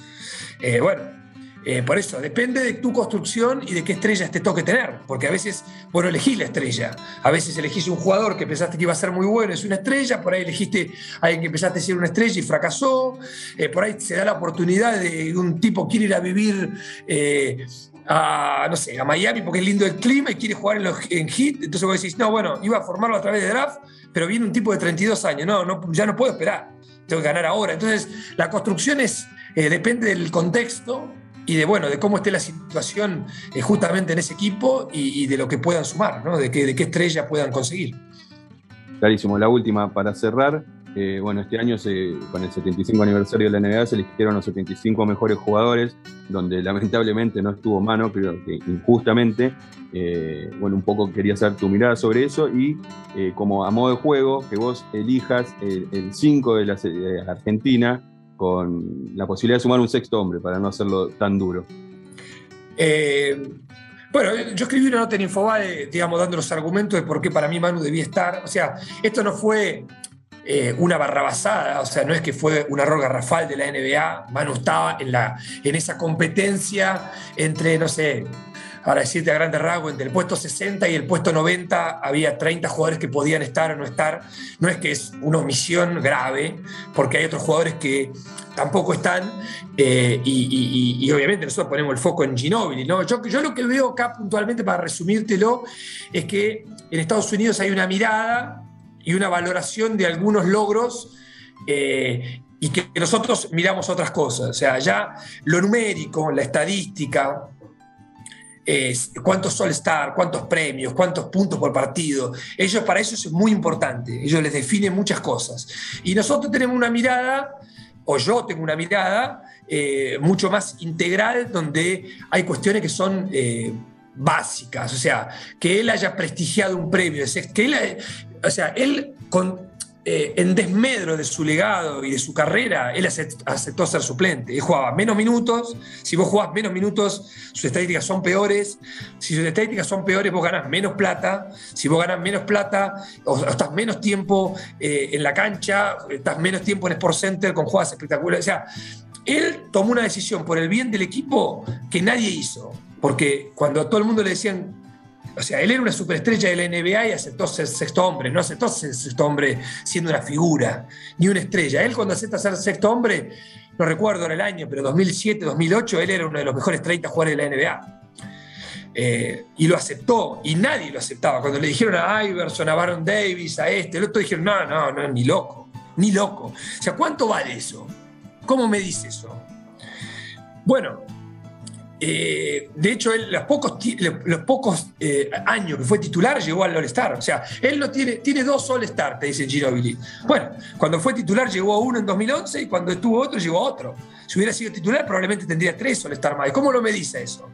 Eh, bueno, eh, por eso, depende de tu construcción y de qué estrellas te toque tener, porque a veces vos no elegís la estrella, a veces elegís un jugador que pensaste que iba a ser muy bueno, es una estrella, por ahí elegiste a alguien que pensaste ser una estrella y fracasó, eh, por ahí se da la oportunidad de un tipo quiere ir a vivir a, no sé, a Miami porque es lindo el clima y quiere jugar en, los, en hit, entonces vos decís, no, bueno, iba a formarlo a través de draft, pero viene un tipo de 32 años, no, no ya no puedo esperar, tengo que ganar ahora. Entonces, la construcción es eh, depende del contexto y de, bueno, de cómo esté la situación eh, justamente en ese equipo y, de lo que puedan sumar, ¿no? de, qué, de qué estrella puedan conseguir. Clarísimo. La última para cerrar. Eh, bueno, este año con el 75 aniversario de la NBA se eligieron los 75 mejores jugadores, donde lamentablemente no estuvo mano, creo que injustamente. bueno, un poco quería saber tu mirada sobre eso y como a modo de juego, que vos elijas el 5 de la Argentina con la posibilidad de sumar un sexto hombre para no hacerlo tan duro. Eh, bueno, yo escribí una nota en Infobae, digamos, dando los argumentos de por qué para mí Manu debía estar. O sea, esto no fue eh, una barrabasada, o sea, no es que fue un error garrafal de la NBA. Manu estaba en, la, en esa competencia entre, no sé, para decirte a grandes rasgos, entre el puesto 60 y el puesto 90 había 30 jugadores que podían estar o no estar. No es que es una omisión grave, porque hay otros jugadores que tampoco están, eh, y, obviamente nosotros ponemos el foco en Ginóbili. ¿no? Yo, yo lo que veo acá puntualmente, para resumírtelo, es que en Estados Unidos hay una mirada y una valoración de algunos logros. Eh, y que nosotros miramos otras cosas. O sea, ya lo numérico, la estadística, es cuántos All-Star, cuántos premios, cuántos puntos por partido. Ellos, para eso es muy importante. Ellos les definen muchas cosas. Y nosotros tenemos una mirada, o yo tengo una mirada, eh, mucho más integral, donde hay cuestiones que son. Eh, básicas, o sea, que él haya prestigiado un premio, que él, o sea, él con, eh, en desmedro de su legado y de su carrera, él aceptó ser suplente. Él jugaba menos minutos. Si vos jugás menos minutos, sus estadísticas son peores. Si sus estadísticas son peores, vos ganás menos plata. Si vos ganás menos plata, estás menos tiempo eh, en la cancha, estás menos tiempo en Sport Center con jugadas espectaculares. O sea, él tomó una decisión por el bien del equipo que nadie hizo. Porque cuando a todo el mundo le decían o sea, él era una superestrella de la NBA y aceptó ser sexto hombre, no aceptó ser sexto hombre siendo una figura, ni una estrella. Él cuando acepta ser sexto hombre, no recuerdo en el año, pero 2007, 2008, él era uno de los mejores 30 jugadores de la NBA. Eh, y lo aceptó, y nadie lo aceptaba. Cuando le dijeron a Iverson, a Baron Davis, a este, el otro dijeron, no, no, no, ni loco, ni loco. O sea, ¿cuánto vale eso? ¿Cómo me dice eso? Bueno, eh, de hecho, él los pocos, los pocos eh, años que fue titular llegó al All-Star. O sea, él no tiene, tiene dos All-Star, te dice Ginobili. Bueno, cuando fue titular llegó a uno en 2011 y cuando estuvo otro llegó a otro. Si hubiera sido titular probablemente tendría tres All-Star más. ¿Cómo lo me dice eso?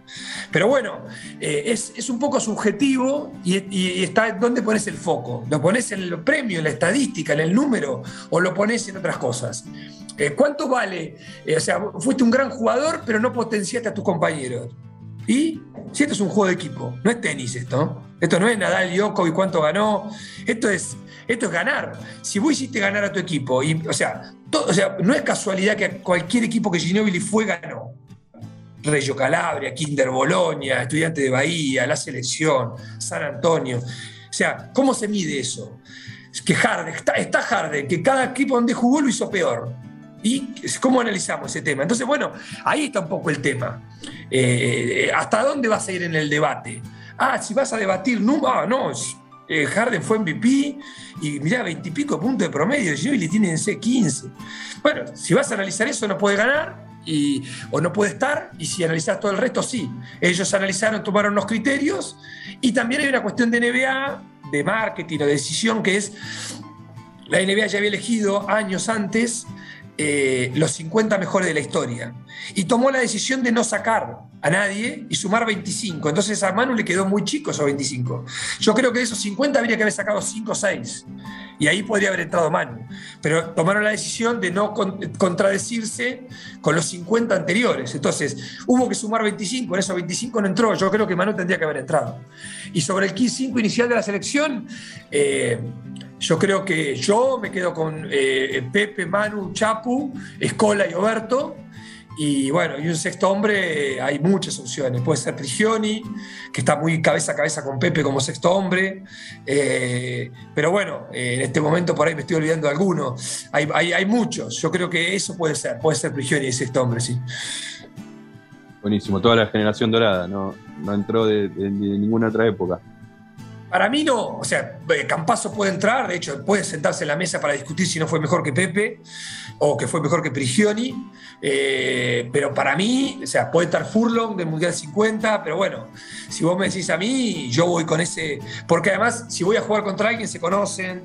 Pero bueno, eh, es, un poco subjetivo y, está dónde pones el foco. ¿Lo pones en el premio, en la estadística, en el número o lo pones en otras cosas? ¿Cuánto vale? o sea, fuiste un gran jugador pero no potenciaste a tus compañeros y si esto es un juego de equipo, no es tenis esto. Esto no es Nadal y y cuánto ganó. Esto es, esto es ganar. Si vos hiciste ganar a tu equipo, y, o, sea, o sea, no es casualidad que cualquier equipo que Ginobili fue ganó. Reggio Calabria, Kinder Bolonia, Estudiante de Bahía, la selección, San Antonio. O sea, ¿cómo se mide eso? Que Harden, está, está Harden, que cada equipo donde jugó lo hizo peor. ¿Y cómo analizamos ese tema? Entonces, bueno, ahí está un poco el tema. Eh, ¿Hasta dónde vas a ir en el debate? Ah, si vas a debatir, no, ah, no, eh, Harden fue MVP y mirá, 20 y pico puntos de promedio, y le tienen C15. Bueno, si vas a analizar eso, no puede ganar y, o no puede estar, y si analizas todo el resto, sí. Ellos analizaron, tomaron unos criterios, y también hay una cuestión de NBA, de marketing o de decisión, que es, la NBA ya había elegido años antes eh, los 50 mejores de la historia. Y tomó la decisión de no sacar a nadie y sumar 25. Entonces a Manu le quedó muy chico esos 25. Yo creo que de esos 50 habría que haber sacado 5 o 6. Y ahí podría haber entrado Manu. Pero tomaron la decisión de no contradecirse con los 50 anteriores. Entonces hubo que sumar 25. En esos 25 no entró. Yo creo que Manu tendría que haber entrado. Y sobre el 15 inicial de la selección, eh, yo creo que yo me quedo con eh, Pepe, Manu, Chapu, Escola y Oberto. Y bueno, y un sexto hombre, hay muchas opciones. Puede ser Prigioni, que está muy cabeza a cabeza con Pepe como sexto hombre. Eh, pero bueno, en este momento por ahí me estoy olvidando de alguno. Hay, hay, muchos. Yo creo que eso puede ser. Puede ser Prigioni, el sexto hombre, sí. Buenísimo. Toda la generación dorada, no, no entró de ninguna otra época. Para mí no, o sea, eh, Campazo puede entrar, de hecho puede sentarse en la mesa para discutir si no fue mejor que Pepe o que fue mejor que Prigioni, eh, pero para mí, o sea, puede estar Furlong del Mundial 50, pero bueno, si vos me decís a mí, yo voy con ese, porque además si voy a jugar contra alguien se conocen,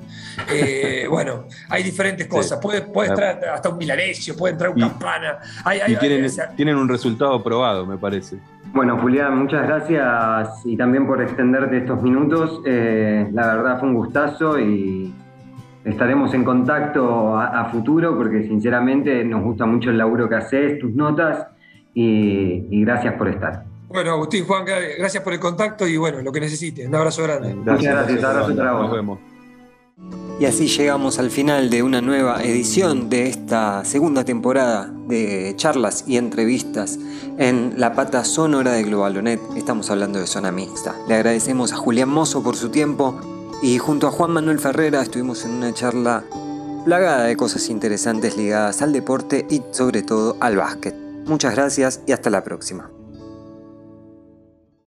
eh, bueno, hay diferentes cosas, puede, puede entrar hasta un Milanesio, puede entrar un Campana, y tienen, tienen un resultado probado, me parece. Bueno, Julián, muchas gracias y también por extenderte estos minutos. Eh, la verdad fue un gustazo y estaremos en contacto a, futuro porque sinceramente nos gusta mucho el laburo que haces, tus notas y, gracias por estar. Bueno, Agustín, Juan, gracias por el contacto y bueno, lo que necesite. Un abrazo grande. Muchas gracias, abrazo para vos. Nos vemos. Y así llegamos al final de una nueva edición de esta segunda temporada de charlas y entrevistas en la pata sonora de Globalonet. Estamos hablando de zona mixta. Le agradecemos a Julián Mozo por su tiempo y junto a Juan Manuel Ferrera estuvimos en una charla plagada de cosas interesantes ligadas al deporte y sobre todo al básquet. Muchas gracias y hasta la próxima.